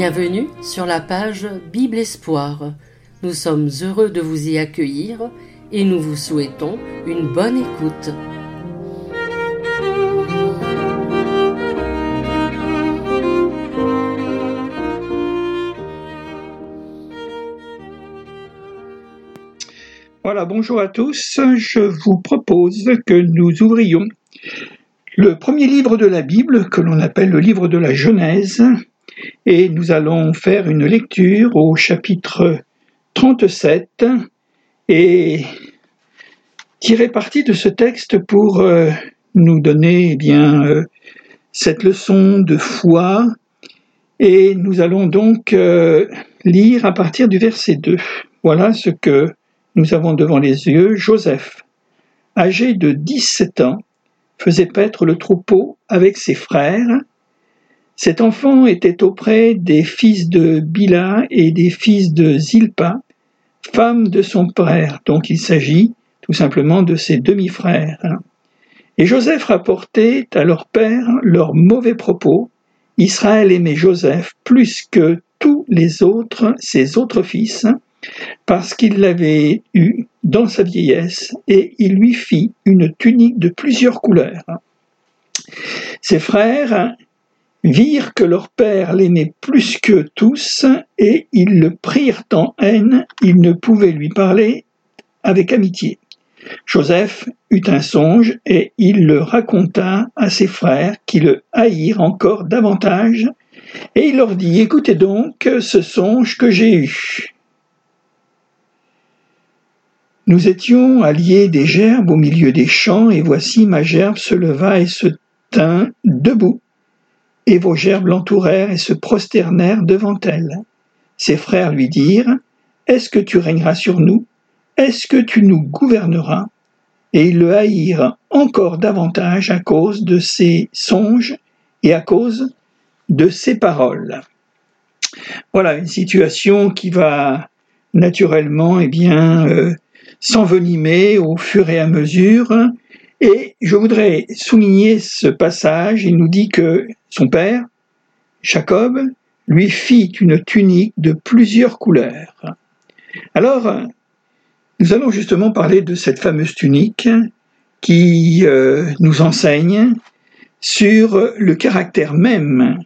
Bienvenue sur la page Bible Espoir. Nous sommes heureux de vous y accueillir et nous vous souhaitons une bonne écoute. Voilà, bonjour à tous. Je vous propose que nous ouvrions le premier livre de la Bible, que l'on appelle le livre de la Genèse, et nous allons faire une lecture au chapitre 37 et tirer parti de ce texte pour euh, nous donner eh euh, cette leçon de foi et nous allons donc euh, lire à partir du verset 2. Voilà ce que nous avons devant les yeux. Joseph, âgé de 17 ans, faisait paître le troupeau avec ses frères cet enfant était auprès des fils de Bila et des fils de Zilpa, femme de son père, donc il s'agit tout simplement de ses demi-frères. Et Joseph rapportait à leur père leurs mauvais propos. Israël aimait Joseph plus que tous les autres, ses autres fils, parce qu'il l'avait eu dans sa vieillesse, et il lui fit une tunique de plusieurs couleurs. Ses frères virent que leur père l'aimait plus que tous, et ils le prirent en haine, ils ne pouvaient lui parler avec amitié. Joseph eut un songe, et il le raconta à ses frères, qui le haïrent encore davantage, et il leur dit, écoutez donc ce songe que j'ai eu. Nous étions alliés des gerbes au milieu des champs, et voici ma gerbe se leva et se tint debout et vos gerbes l'entourèrent et se prosternèrent devant elle. Ses frères lui dirent, Est-ce que tu régneras sur nous? Est-ce que tu nous gouverneras? Et ils le haïrent encore davantage à cause de ses songes et à cause de ses paroles. Voilà une situation qui va naturellement eh bien, euh, s'envenimer au fur et à mesure et je voudrais souligner ce passage. Il nous dit que son père, Jacob, lui fit une tunique de plusieurs couleurs. Alors, nous allons justement parler de cette fameuse tunique qui euh, nous enseigne sur le caractère même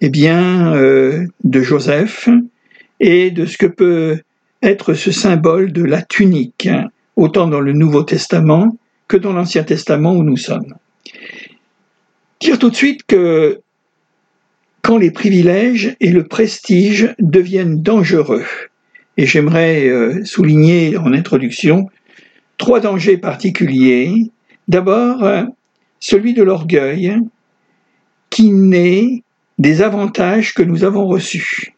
eh bien, euh, de Joseph et de ce que peut être ce symbole de la tunique, autant dans le Nouveau Testament que dans l'Ancien Testament où nous sommes. Dire tout de suite que quand les privilèges et le prestige deviennent dangereux, et j'aimerais euh, souligner en introduction trois dangers particuliers. D'abord, euh, celui de l'orgueil qui naît des avantages que nous avons reçus.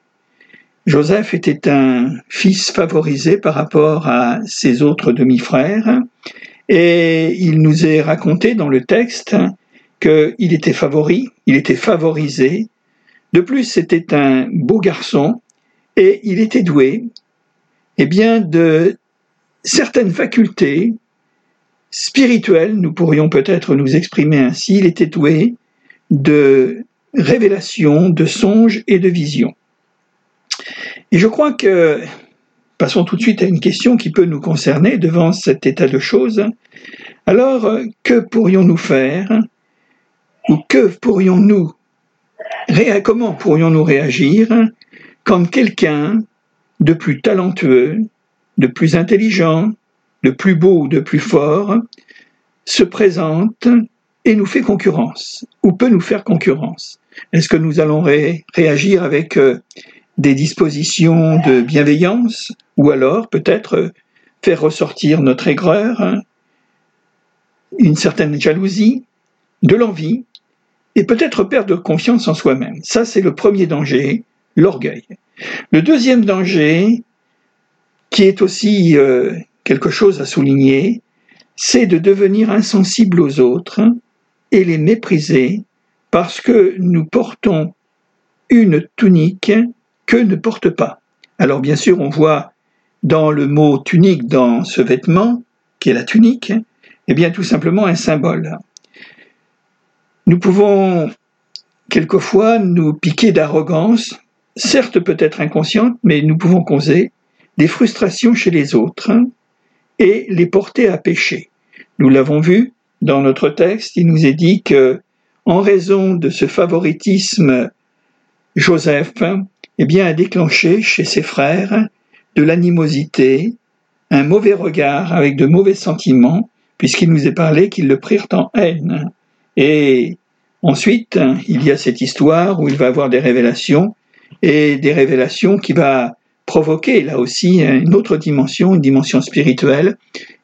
Joseph était un fils favorisé par rapport à ses autres demi-frères et il nous est raconté dans le texte qu'il était favori, il était favorisé. De plus, c'était un beau garçon et il était doué eh bien, de certaines facultés spirituelles, nous pourrions peut-être nous exprimer ainsi, il était doué de révélation, de songes et de visions. Et je crois que Passons tout de suite à une question qui peut nous concerner devant cet état de choses. Alors, que pourrions-nous faire ou que pourrions-nous comment pourrions-nous réagir quand quelqu'un de plus talentueux, de plus intelligent, de plus beau de plus fort se présente et nous fait concurrence ou peut nous faire concurrence? Est-ce que nous allons réagir avec euh, des dispositions de bienveillance, ou alors peut-être faire ressortir notre aigreur, hein, une certaine jalousie, de l'envie, et peut-être perdre confiance en soi-même. Ça, c'est le premier danger, l'orgueil. Le deuxième danger, qui est aussi euh, quelque chose à souligner, c'est de devenir insensible aux autres et les mépriser parce que nous portons une tunique que ne porte pas. Alors bien sûr, on voit dans le mot tunique, dans ce vêtement, qui est la tunique, eh bien tout simplement un symbole. Nous pouvons quelquefois nous piquer d'arrogance certes peut-être inconscientes, mais nous pouvons causer des frustrations chez les autres et les porter à pécher. Nous l'avons vu dans notre texte, il nous est dit que, en raison de ce favoritisme, Joseph eh bien, a déclenché chez ses frères de l'animosité, un mauvais regard avec de mauvais sentiments, puisqu'il nous est parlé qu'ils le prirent en haine. Et ensuite, il y a cette histoire où il va avoir des révélations, et des révélations qui va provoquer là aussi une autre dimension, une dimension spirituelle,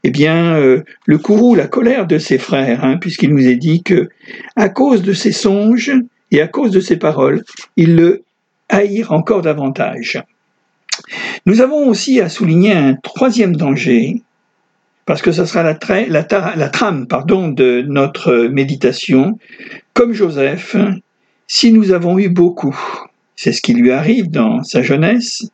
eh bien euh, le courroux, la colère de ses frères, hein, puisqu'il nous est dit que à cause de ses songes et à cause de ses paroles, ils le haïrent encore davantage. Nous avons aussi à souligner un troisième danger, parce que ce sera la, trame de notre méditation. Comme Joseph, si nous avons eu beaucoup, c'est ce qui lui arrive dans sa jeunesse,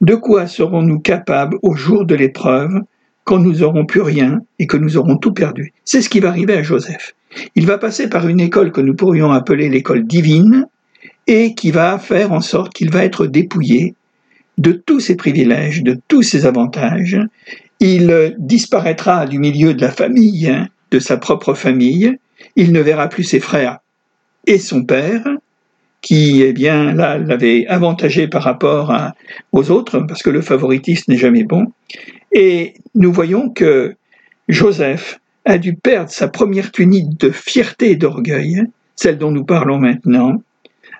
de quoi serons-nous capables au jour de l'épreuve quand nous n'aurons plus rien et que nous aurons tout perdu? C'est ce qui va arriver à Joseph. Il va passer par une école que nous pourrions appeler l'école divine et qui va faire en sorte qu'il va être dépouillé de tous ses privilèges, de tous ses avantages. Il disparaîtra du milieu de la famille, de sa propre famille. Il ne verra plus ses frères et son père qui, eh bien, là, l'avait avantagé par rapport aux autres, parce que le favoritisme n'est jamais bon. Et nous voyons que Joseph a dû perdre sa première tunique de fierté et d'orgueil, celle dont nous parlons maintenant,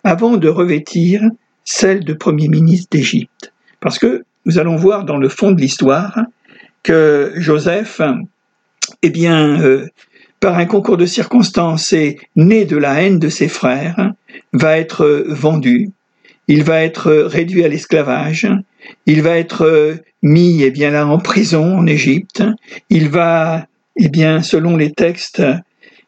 avant de revêtir celle de Premier ministre d'Égypte. Parce que nous allons voir dans le fond de l'histoire que Joseph, eh bien, euh, par un concours de circonstances et né de la haine de ses frères, va être vendu, il va être réduit à l'esclavage, il va être mis eh bien là en prison en Égypte, il va eh bien selon les textes,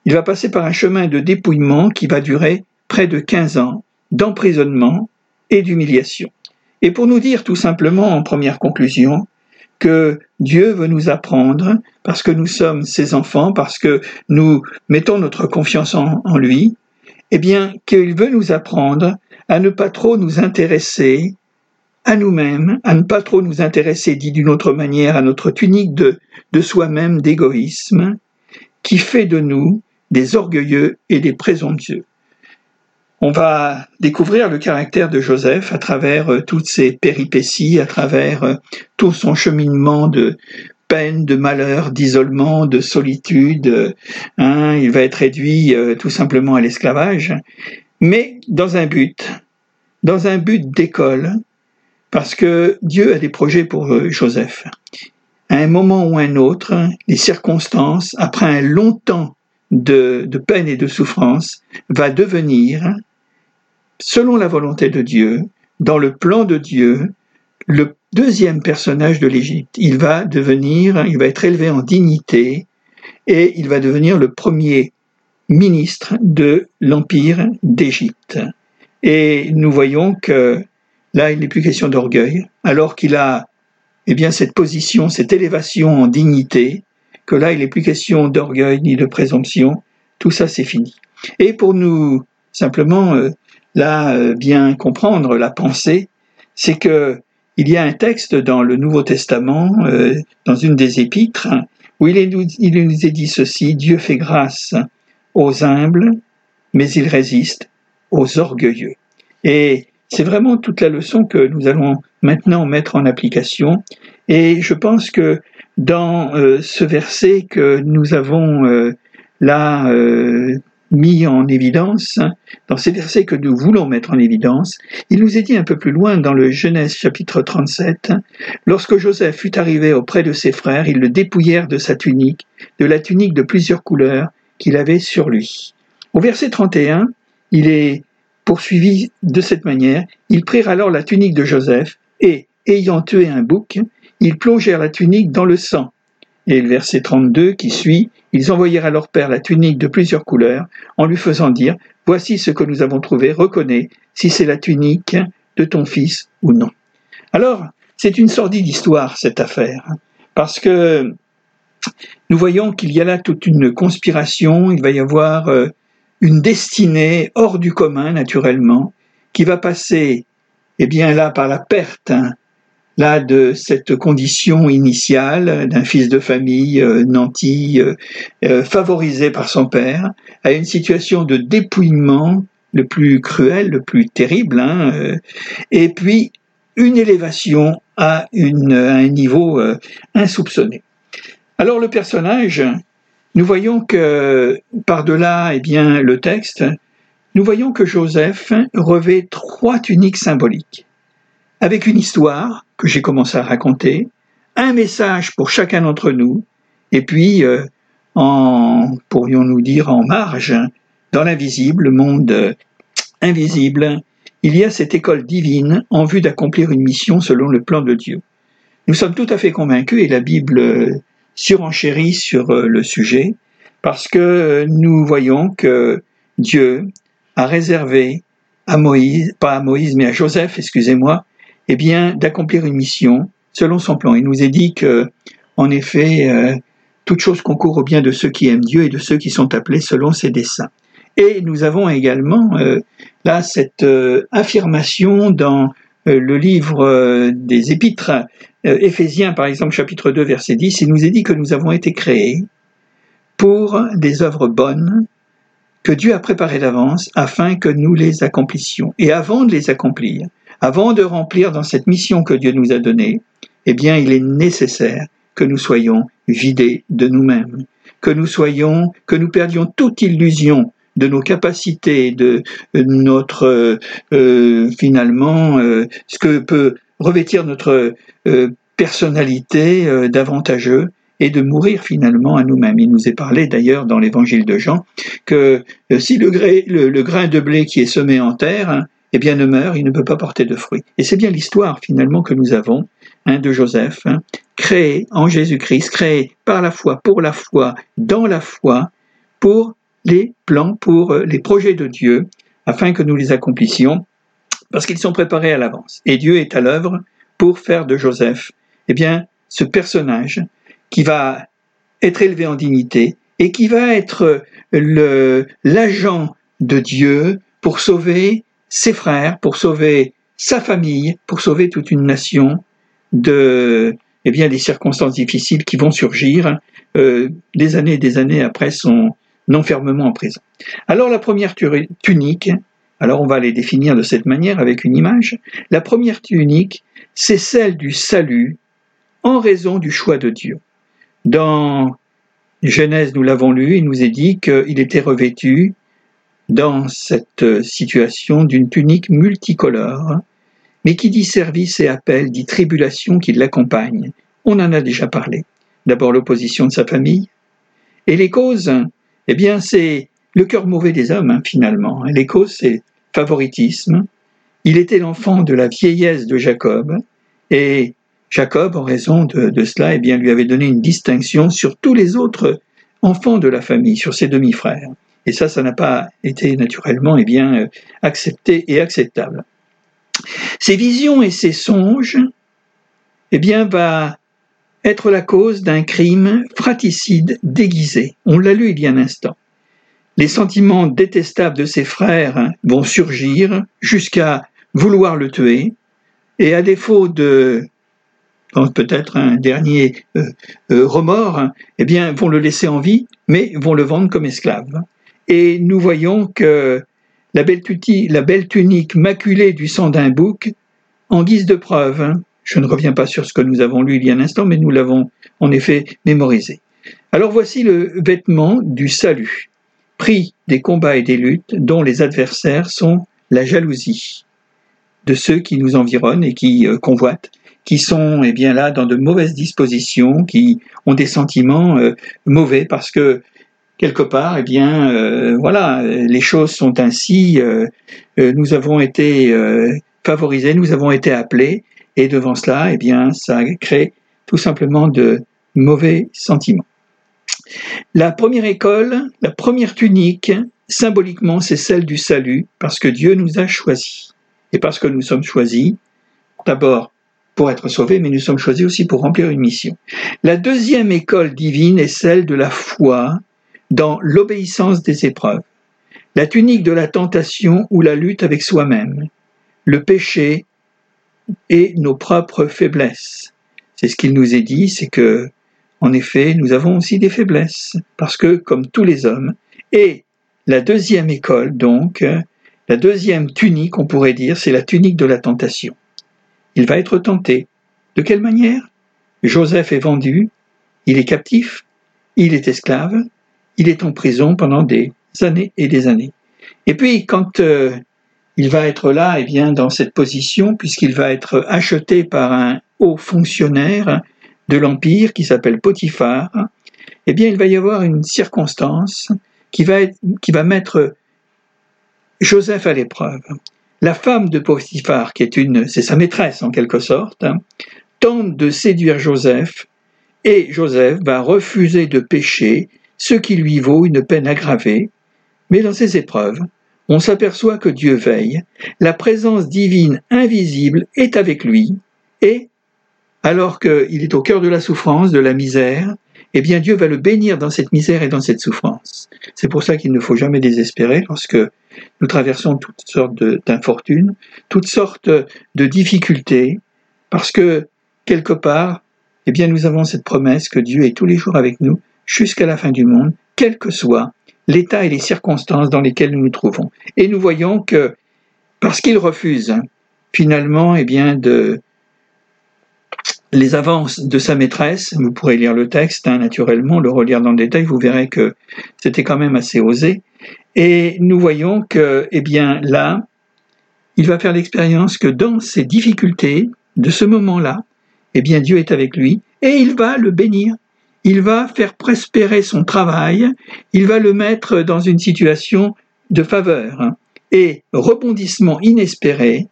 il va passer par un chemin de dépouillement qui va durer près de 15 ans d'emprisonnement et d'humiliation. Et pour nous dire tout simplement en première conclusion que Dieu veut nous apprendre, parce que nous sommes ses enfants, parce que nous mettons notre confiance en, lui, eh bien, qu'il veut nous apprendre à ne pas trop nous intéresser à nous-mêmes, à ne pas trop nous intéresser, dit d'une autre manière, à notre tunique de soi-même, d'égoïsme, qui fait de nous des orgueilleux et des présomptueux. On va découvrir le caractère de Joseph à travers euh, toutes ses péripéties, à travers euh, tout son cheminement de, peine, de malheur, d'isolement, de solitude. Hein, il va être réduit euh, tout simplement à l'esclavage, mais dans un but, dans un but d'école, parce que Dieu a des projets pour euh, Joseph. À un moment ou un autre, les circonstances, après un long temps de, de peine et de souffrance, va devenir, selon la volonté de Dieu, dans le plan de Dieu, le deuxième personnage de l'Égypte. Il va devenir, il va être élevé en dignité et il va devenir le premier ministre de l'Empire d'Égypte. Et nous voyons que là, il n'est plus question d'orgueil, alors qu'il a eh bien, cette position, cette élévation en dignité, que là, il n'est plus question d'orgueil ni de présomption, tout ça, c'est fini. Et pour nous simplement, euh, là, euh, bien comprendre la pensée, c'est que il y a un texte dans le Nouveau Testament, euh, dans une des épîtres, où il, nous est dit ceci, Dieu fait grâce aux humbles, mais il résiste aux orgueilleux. Et c'est vraiment toute la leçon que nous allons maintenant mettre en application. Et je pense que dans euh, ce verset que nous avons euh, là mis en évidence, dans ces versets que nous voulons mettre en évidence, il nous est dit un peu plus loin dans le Genèse chapitre 37, lorsque Joseph fut arrivé auprès de ses frères, ils le dépouillèrent de sa tunique, de la tunique de plusieurs couleurs qu'il avait sur lui. Au verset 31, il est poursuivi de cette manière, ils prirent alors la tunique de Joseph et, ayant tué un bouc, ils plongèrent la tunique dans le sang et le verset 32 qui suit, ils envoyèrent à leur père la tunique de plusieurs couleurs, en lui faisant dire, Voici ce que nous avons trouvé, reconnais si c'est la tunique de ton fils ou non. Alors, c'est une sordide histoire, cette affaire, parce que nous voyons qu'il y a là toute une conspiration, il va y avoir euh, une destinée hors du commun, naturellement, qui va passer eh bien là, par la perte, hein, là, de cette condition initiale d'un fils de famille euh, nanti, euh, euh, favorisé par son père, à une situation de dépouillement le plus cruel, le plus terrible, hein, et puis une élévation à, une, à un niveau insoupçonné. Alors le personnage, nous voyons que par-delà eh bien, le texte, nous voyons que Joseph revêt trois tuniques symboliques, avec une histoire que j'ai commencé à raconter, un message pour chacun d'entre nous, et puis, euh, en, pourrions-nous dire, en marge, dans l'invisible, le monde invisible, il y a cette école divine en vue d'accomplir une mission selon le plan de Dieu. Nous sommes tout à fait convaincus, et la Bible surenchérit sur euh, le sujet, parce que nous voyons que Dieu a réservé à Moïse, pas à Moïse, mais à Joseph, excusez-moi, eh bien, d'accomplir une mission selon son plan. Il nous est dit que, en effet, euh, toute chose concourt au bien de ceux qui aiment Dieu et de ceux qui sont appelés selon ses desseins. Et nous avons également euh, là cette euh, affirmation dans le livre des Épîtres, Éphésiens par exemple, chapitre 2, verset 10, il nous est dit que nous avons été créés pour des œuvres bonnes que Dieu a préparées d'avance afin que nous les accomplissions. Et avant de les accomplir, avant de remplir dans cette mission que Dieu nous a donnée, eh bien, il est nécessaire que nous soyons vidés de nous-mêmes, que nous soyons, que nous perdions toute illusion de nos capacités, de notre euh, finalement euh, ce que peut revêtir notre euh, personnalité d'avantageux et de mourir finalement à nous-mêmes. Il nous est parlé d'ailleurs dans l'évangile de Jean que si le, grain de blé qui est semé en terre, eh bien ne meurt, il ne peut pas porter de fruits. Et c'est bien l'histoire finalement que nous avons hein, de Joseph, hein, créé en Jésus-Christ, créé par la foi, pour la foi, dans la foi, pour les plans, pour euh, les projets de Dieu, afin que nous les accomplissions, parce qu'ils sont préparés à l'avance. Et Dieu est à l'œuvre pour faire de Joseph, eh bien, ce personnage qui va être élevé en dignité et qui va être l'agent de Dieu pour sauver ses frères, pour sauver sa famille, pour sauver toute une nation de eh bien, des circonstances difficiles qui vont surgir euh, des années et des années après son enfermement en prison. Alors la première tunique, alors on va les définir de cette manière avec une image. La première tunique, c'est celle du salut en raison du choix de Dieu. Dans Genèse, nous l'avons lu, il nous est dit qu'il était revêtu dans cette situation d'une tunique multicolore, mais qui dit service et appel, dit tribulation qui l'accompagne. On en a déjà parlé. D'abord l'opposition de sa famille, et les causes, eh bien c'est le cœur mauvais des hommes, hein, finalement. Les causes, c'est favoritisme. Il était l'enfant de la vieillesse de Jacob, et Jacob, en raison de, cela, eh bien, lui avait donné une distinction sur tous les autres enfants de la famille, sur ses demi-frères. Et ça, ça n'a pas été naturellement eh bien, euh, accepté et acceptable. Ces visions et ces songes, eh bien, va être la cause d'un crime fratricide déguisé. On l'a lu il y a un instant. Les sentiments détestables de ses frères vont surgir jusqu'à vouloir le tuer, et à défaut de peut-être un dernier euh, euh, remords, eh bien, vont le laisser en vie, mais vont le vendre comme esclave et nous voyons que la belle, tunique maculée du sang d'un bouc, en guise de preuve, hein, je ne reviens pas sur ce que nous avons lu il y a un instant, mais nous l'avons en effet mémorisé. Alors voici le vêtement du salut, pris des combats et des luttes dont les adversaires sont la jalousie de ceux qui nous environnent et qui euh, convoitent, qui sont eh bien là dans de mauvaises dispositions, qui ont des sentiments euh, mauvais parce que quelque part, eh bien, euh, voilà, les choses sont ainsi. Euh, euh, nous avons été favorisés, nous avons été appelés, et devant cela, eh bien, ça crée tout simplement de mauvais sentiments. La première école, la première tunique, symboliquement, c'est celle du salut, parce que Dieu nous a choisis. Et parce que nous sommes choisis, d'abord pour être sauvés, mais nous sommes choisis aussi pour remplir une mission. La deuxième école divine est celle de la foi, dans l'obéissance des épreuves, la tunique de la tentation ou la lutte avec soi-même, le péché et nos propres faiblesses. C'est ce qu'il nous est dit, c'est que, en effet, nous avons aussi des faiblesses, parce que, comme tous les hommes, et la deuxième école, donc, la deuxième tunique, on pourrait dire, c'est la tunique de la tentation. Il va être tenté. De quelle manière? Joseph est vendu, il est captif, il est esclave, il est en prison pendant des années et des années. Et puis, quand euh, il va être là, et eh bien, dans cette position, puisqu'il va être acheté par un haut fonctionnaire de l'Empire qui s'appelle Potiphar, eh bien, il va y avoir une circonstance qui va, qui va mettre Joseph à l'épreuve. La femme de Potiphar, qui est une, c'est sa maîtresse en quelque sorte, tente de séduire Joseph et Joseph va refuser de pécher, ce qui lui vaut une peine aggravée. Mais dans ces épreuves, on s'aperçoit que Dieu veille, la présence divine invisible est avec lui, et, alors qu'il est au cœur de la souffrance, de la misère, eh bien Dieu va le bénir dans cette misère et dans cette souffrance. C'est pour ça qu'il ne faut jamais désespérer lorsque nous traversons toutes sortes d'infortunes, toutes sortes de difficultés, parce que quelque part, eh bien nous avons cette promesse que Dieu est tous les jours avec nous jusqu'à la fin du monde, quel que soit l'état et les circonstances dans lesquelles nous nous trouvons. Et nous voyons que parce qu'il refuse finalement eh bien de les avances de sa maîtresse, vous pourrez lire le texte hein, naturellement, le relire dans le détail, vous verrez que c'était quand même assez osé. Et nous voyons que, eh bien, là, il va faire l'expérience que dans ces difficultés de ce moment-là, eh bien, Dieu est avec lui et il va le bénir il va faire prospérer son travail, il va le mettre dans une situation de faveur. Et rebondissement inespéré,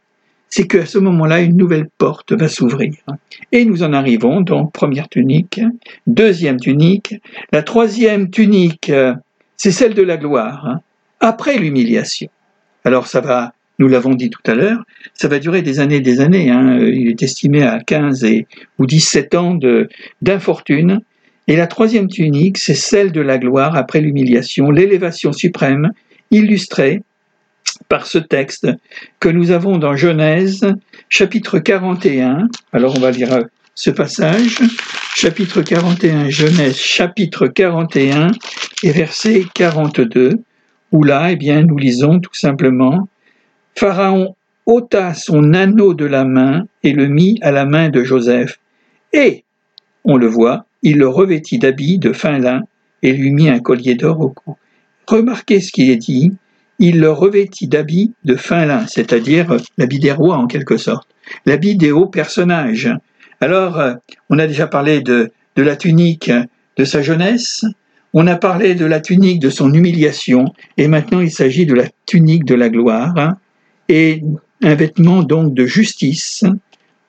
c'est qu'à ce moment-là, une nouvelle porte va s'ouvrir. Et nous en arrivons donc première tunique, deuxième tunique, la troisième tunique, c'est celle de la gloire, après l'humiliation. Alors ça va, nous l'avons dit tout à l'heure, ça va durer des années et des années. Hein. Il est estimé à 15 et, ou 17 ans d'infortune. Et la troisième tunique, c'est celle de la gloire après l'humiliation, l'élévation suprême, illustrée par ce texte que nous avons dans Genèse, chapitre 41. Alors on va lire ce passage, chapitre 41, Genèse, chapitre 41 et verset 42, où là, eh bien, nous lisons tout simplement, Pharaon ôta son anneau de la main et le mit à la main de Joseph, et, on le voit, il le revêtit d'habits de fin lin et lui mit un collier d'or au cou. Remarquez ce qui est dit, il le revêtit d'habits de fin lin, c'est-à-dire l'habit des rois en quelque sorte, l'habit des hauts personnages. Alors, euh, on a déjà parlé de, de la tunique de sa jeunesse, on a parlé de la tunique de son humiliation, et maintenant il s'agit de la tunique de la gloire, hein, et un vêtement donc de justice,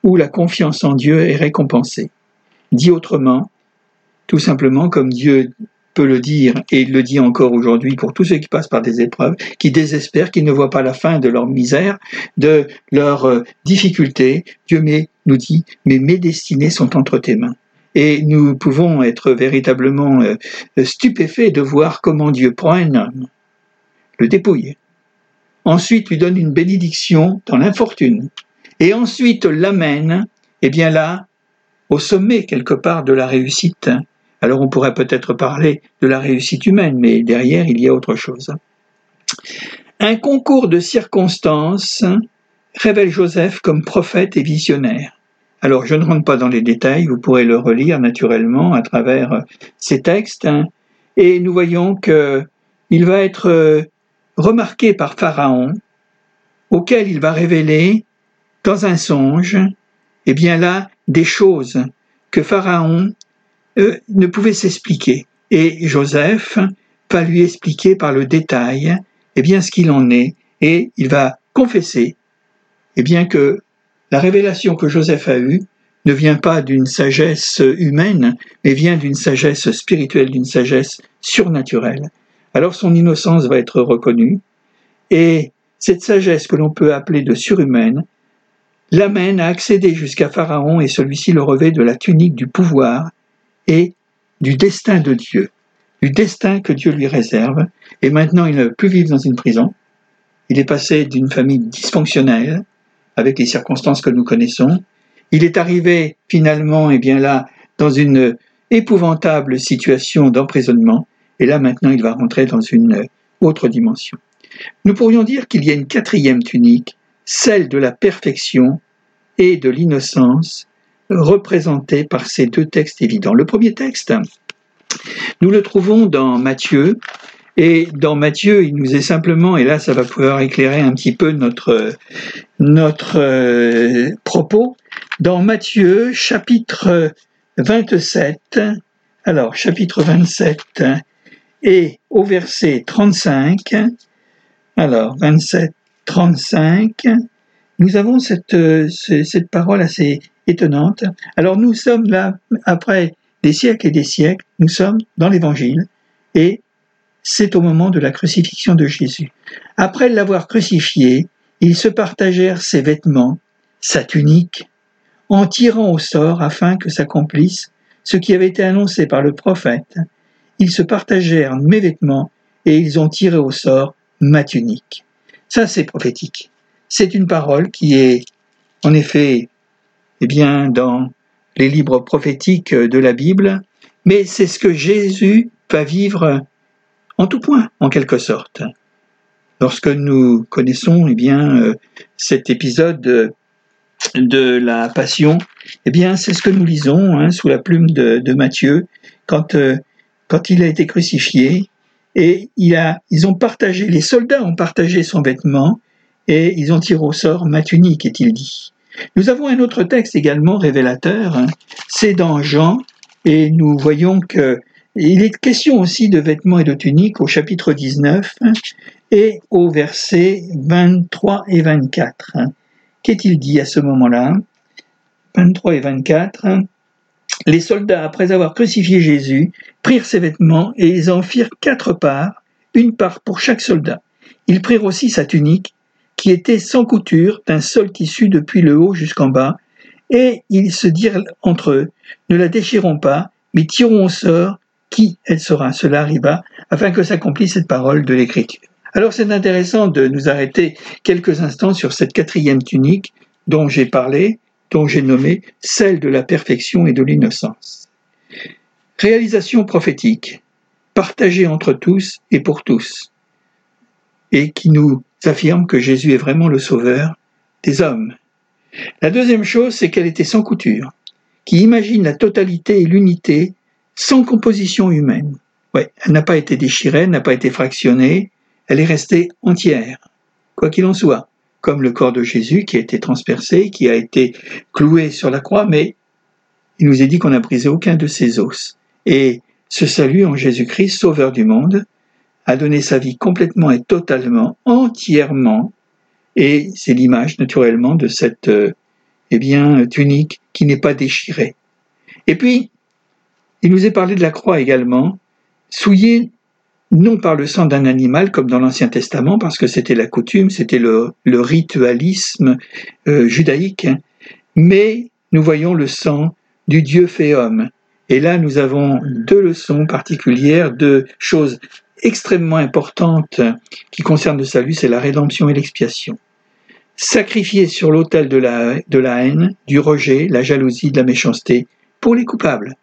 où la confiance en Dieu est récompensée. Dit autrement, tout simplement comme Dieu peut le dire, et le dit encore aujourd'hui pour tous ceux qui passent par des épreuves, qui désespèrent, qui ne voient pas la fin de leur misère, de leurs euh, difficultés. Dieu nous dit, mais mes destinées sont entre tes mains. Et nous pouvons être véritablement euh, stupéfaits de voir comment Dieu prend un homme, le dépouille, ensuite lui donne une bénédiction dans l'infortune, et ensuite l'amène, eh bien là, au sommet quelque part de la réussite, alors on pourrait peut-être parler de la réussite humaine, mais derrière, il y a autre chose. Un concours de circonstances révèle Joseph comme prophète et visionnaire. Alors je ne rentre pas dans les détails, vous pourrez le relire naturellement à travers ces textes, hein. et nous voyons que il va être euh, remarqué par Pharaon, auquel il va révéler dans un songe, et eh bien là, des choses que Pharaon ne pouvait s'expliquer. Et Joseph va lui expliquer par le détail eh bien, ce qu'il en est, et il va confesser eh bien, que la révélation que Joseph a eue ne vient pas d'une sagesse humaine, mais vient d'une sagesse spirituelle, d'une sagesse surnaturelle. Alors son innocence va être reconnue, et cette sagesse que l'on peut appeler de surhumaine l'amène à accéder jusqu'à Pharaon et celui-ci le revêt de la tunique du pouvoir et du destin de Dieu, du destin que Dieu lui réserve. Et maintenant, il ne veut plus vivre dans une prison. Il est passé d'une famille dysfonctionnelle avec les circonstances que nous connaissons. Il est arrivé finalement, et eh bien là, dans une épouvantable situation d'emprisonnement, et là maintenant il va rentrer dans une autre dimension. Nous pourrions dire qu'il y a une quatrième tunique, celle de la perfection et de l'innocence, représentée par ces deux textes évidents. Le premier texte, nous le trouvons dans Matthieu, et dans Matthieu, il nous est simplement, et là ça va pouvoir éclairer un petit peu notre, euh, propos, dans Matthieu chapitre 27, alors chapitre 27 et au verset 35, alors 27, 35, nous avons cette parole assez étonnante. Alors nous sommes là, après des siècles et des siècles, nous sommes dans l'évangile et c'est au moment de la crucifixion de Jésus. Après l'avoir crucifié, ils se partagèrent ses vêtements, sa tunique, en tirant au sort afin que s'accomplisse ce qui avait été annoncé par le prophète. Ils se partagèrent mes vêtements et ils ont tiré au sort ma tunique. Ça, c'est prophétique. C'est une parole qui est, en effet, eh bien, dans les livres prophétiques de la Bible, mais c'est ce que Jésus va vivre en tout point, en quelque sorte. Lorsque nous connaissons eh bien, euh, cet épisode de la Passion, eh bien, c'est ce que nous lisons hein, sous la plume de, Matthieu quand, euh, quand il a été crucifié et ils ont partagé, les soldats ont partagé son vêtement et ils ont tiré au sort ma tunique, est-il dit. Nous avons un autre texte également révélateur, hein. c'est dans Jean, et nous voyons que il est question aussi de vêtements et de tuniques au chapitre 19 et au verset 23 et 24. Qu'est-il dit à ce moment-là? 23 et 24. Les soldats, après avoir crucifié Jésus, prirent ses vêtements et ils en firent quatre parts, une part pour chaque soldat. Ils prirent aussi sa tunique, qui était sans couture, d'un seul tissu depuis le haut jusqu'en bas, et ils se dirent entre eux, ne la déchirons pas, mais tirons au sort qui elle sera. Cela arriva afin que s'accomplisse cette parole de l'Écriture. Alors c'est intéressant de nous arrêter quelques instants sur cette quatrième tunique dont j'ai parlé, dont j'ai nommé celle de la perfection et de l'innocence. Réalisation prophétique, partagée entre tous et pour tous, et qui nous affirme que Jésus est vraiment le sauveur des hommes. La deuxième chose, c'est qu'elle était sans couture, qui imagine la totalité et l'unité sans composition humaine. Ouais, elle n'a pas été déchirée, n'a pas été fractionnée, elle est restée entière, quoi qu'il en soit, comme le corps de Jésus qui a été transpercé, qui a été cloué sur la croix, mais il nous est dit qu'on n'a brisé aucun de ses os. Et ce salut en Jésus-Christ, sauveur du monde, a donné sa vie complètement et totalement, entièrement, et c'est l'image naturellement de cette euh, eh bien, tunique qui n'est pas déchirée. Et puis, il nous est parlé de la croix également, souillée non par le sang d'un animal comme dans l'Ancien Testament, parce que c'était la coutume, c'était le, ritualisme euh, judaïque, mais nous voyons le sang du Dieu fait homme. Et là, nous avons deux leçons particulières, deux choses extrêmement importantes qui concernent le salut, c'est la rédemption et l'expiation. Sacrifié sur l'autel de la, de la haine, du rejet, la jalousie, de la méchanceté, pour les coupables.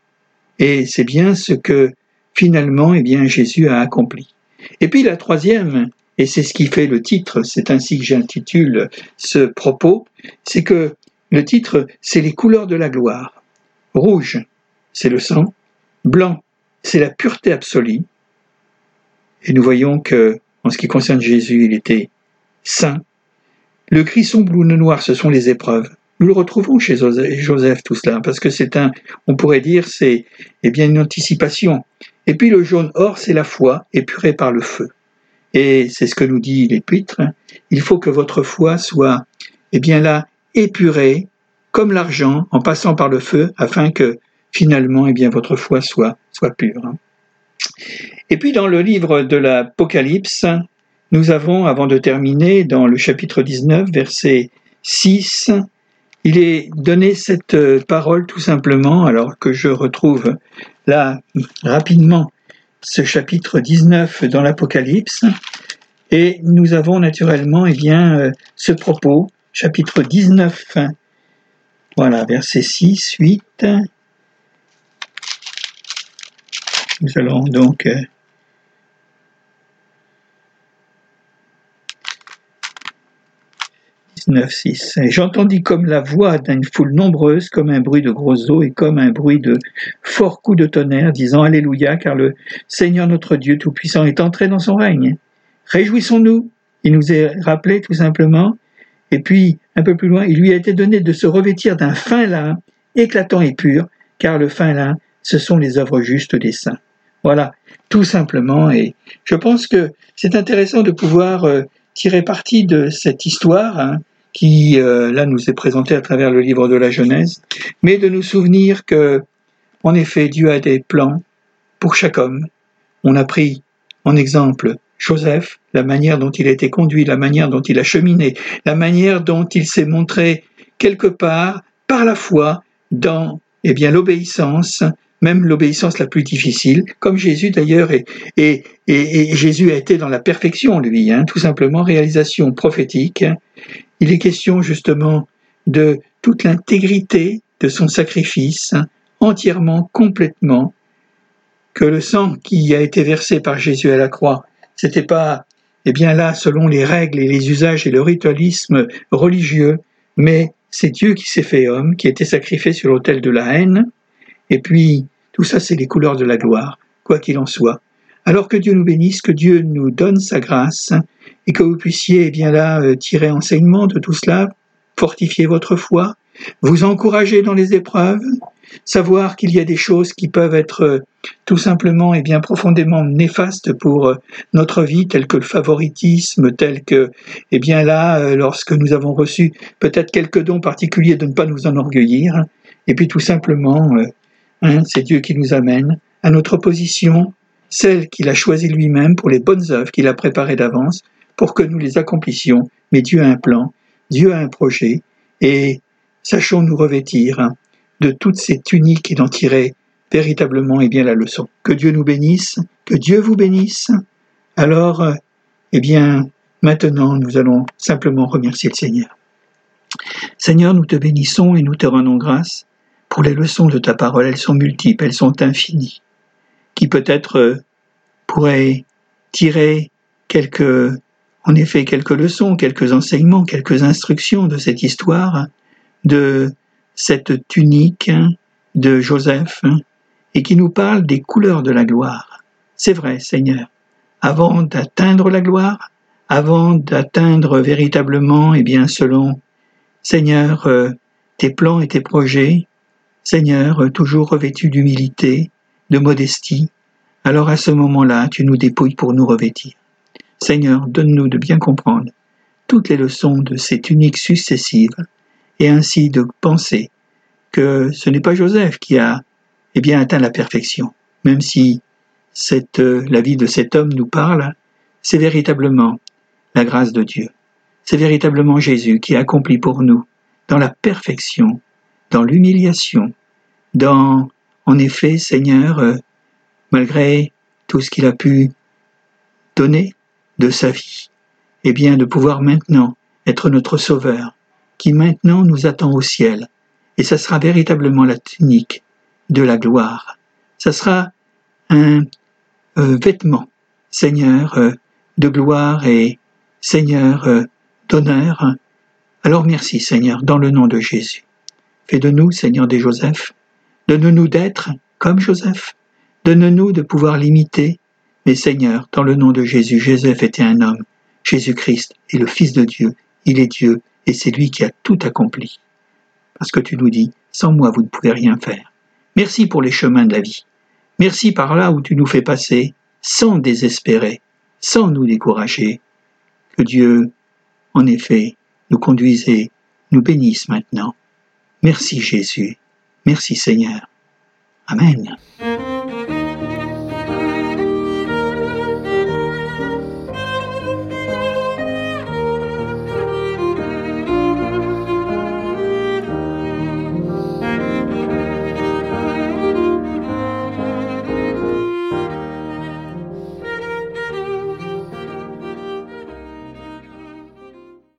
Et c'est bien ce que finalement eh bien, Jésus a accompli. Et puis la troisième, et c'est ce qui fait le titre, c'est ainsi que j'intitule ce propos, c'est que le titre, c'est les couleurs de la gloire. Rouge, c'est le sang. Blanc, c'est la pureté absolue. Et nous voyons que, en ce qui concerne Jésus, il était saint. Le crisson bleu noir, ce sont les épreuves. Nous le retrouvons chez Joseph, tout cela, parce que c'est un, on pourrait dire, c'est eh bien une anticipation. Et puis le jaune or, c'est la foi épurée par le feu. Et c'est ce que nous dit l'Épître. Il faut que votre foi soit, eh bien là, épurée comme l'argent en passant par le feu, afin que finalement, eh bien votre foi soit soit pure. Et puis dans le livre de l'Apocalypse, nous avons, avant de terminer, dans le chapitre 19, verset 6, il est donné cette euh, parole tout simplement, alors que je retrouve là rapidement ce chapitre 19 dans l'Apocalypse, et nous avons naturellement eh bien, euh, ce propos chapitre 19, voilà, verset 6, 8. Nous allons donc euh, Et j'entendis comme la voix d'une foule nombreuse, comme un bruit de gros eaux et comme un bruit de forts coups de tonnerre, disant Alléluia, car le Seigneur notre Dieu Tout-Puissant est entré dans son règne. Réjouissons-nous. Il nous est rappelé tout simplement. Et puis, un peu plus loin, il lui a été donné de se revêtir d'un fin lin, éclatant et pur, car le fin lin, ce sont les œuvres justes des saints. Voilà, tout simplement. Et je pense que c'est intéressant de pouvoir euh, tirer parti de cette histoire, hein, qui euh, là nous est présentée à travers le livre de la Genèse, mais de nous souvenir que, en effet, Dieu a des plans pour chaque homme. On a pris en exemple Joseph, la manière dont il a été conduit, la manière dont il a cheminé, la manière dont il s'est montré quelque part par la foi dans eh bien l'obéissance, même l'obéissance la plus difficile, comme Jésus d'ailleurs, et, et, et, Jésus a été dans la perfection, lui, hein, tout simplement, réalisation prophétique. Il est question justement de toute l'intégrité de son sacrifice, entièrement, complètement, que le sang qui a été versé par Jésus à la croix, c'était pas, eh bien là, selon les règles et les usages et le ritualisme religieux, mais c'est Dieu qui s'est fait homme, qui a été sacrifié sur l'autel de la haine, et puis tout ça c'est les couleurs de la gloire, quoi qu'il en soit. Alors que Dieu nous bénisse, que Dieu nous donne sa grâce, et que vous puissiez eh bien là euh, tirer enseignement de tout cela, fortifier votre foi, vous encourager dans les épreuves, savoir qu'il y a des choses qui peuvent être euh, tout simplement et bien profondément néfastes pour euh, notre vie, telles que le favoritisme, tel que, eh bien là, lorsque nous avons reçu peut-être quelques dons particuliers, de ne pas nous enorgueillir, et puis tout simplement, hein, c'est Dieu qui nous amène à notre position, celle qu'il a choisie lui-même pour les bonnes œuvres qu'il a préparées d'avance, pour que nous les accomplissions, mais Dieu a un plan, Dieu a un projet, et sachons nous revêtir de toutes ces tuniques et d'en tirer véritablement et eh bien la leçon. Que Dieu nous bénisse, que Dieu vous bénisse. Alors, eh bien, maintenant, nous allons simplement remercier le Seigneur. Seigneur, nous te bénissons et nous te rendons grâce pour les leçons de ta parole. Elles sont multiples, elles sont infinies, qui peut-être euh, pourraient tirer quelques en effet quelques leçons, quelques enseignements, quelques instructions de cette histoire, de cette tunique de Joseph, et qui nous parle des couleurs de la gloire. C'est vrai, Seigneur, avant d'atteindre la gloire, avant d'atteindre véritablement, et eh bien selon, Seigneur, euh, tes plans et tes projets, Seigneur, toujours revêtu d'humilité, de modestie, alors à ce moment-là, tu nous dépouilles pour nous revêtir. Seigneur, donne-nous de bien comprendre toutes les leçons de ces tuniques successives, et ainsi de penser que ce n'est pas Joseph qui a eh bien, atteint la perfection, même si cette, la vie de cet homme nous parle, c'est véritablement la grâce de Dieu. C'est véritablement Jésus qui a accompli pour nous, dans la perfection, dans l'humiliation, dans, en effet, Seigneur, euh, malgré tout ce qu'il a pu donner, de sa vie, et bien de pouvoir maintenant être notre Sauveur, qui maintenant nous attend au ciel, et ça sera véritablement la tunique de la gloire. Ça sera un euh, vêtement, Seigneur, euh, de gloire et Seigneur d'honneur. Alors merci, Seigneur, dans le nom de Jésus. Fais de nous, Seigneur des Joseph, donne-nous d'être comme Joseph, donne-nous de pouvoir l'imiter mais Seigneur, dans le nom de Jésus, Joseph était un homme. Jésus-Christ est le Fils de Dieu. Il est Dieu et c'est lui qui a tout accompli. Parce que tu nous dis, sans moi, vous ne pouvez rien faire. Merci pour les chemins de la vie. Merci par là où tu nous fais passer, sans désespérer, sans nous décourager. Que Dieu, en effet, nous conduise et nous bénisse maintenant. Merci Jésus. Merci Seigneur. Amen.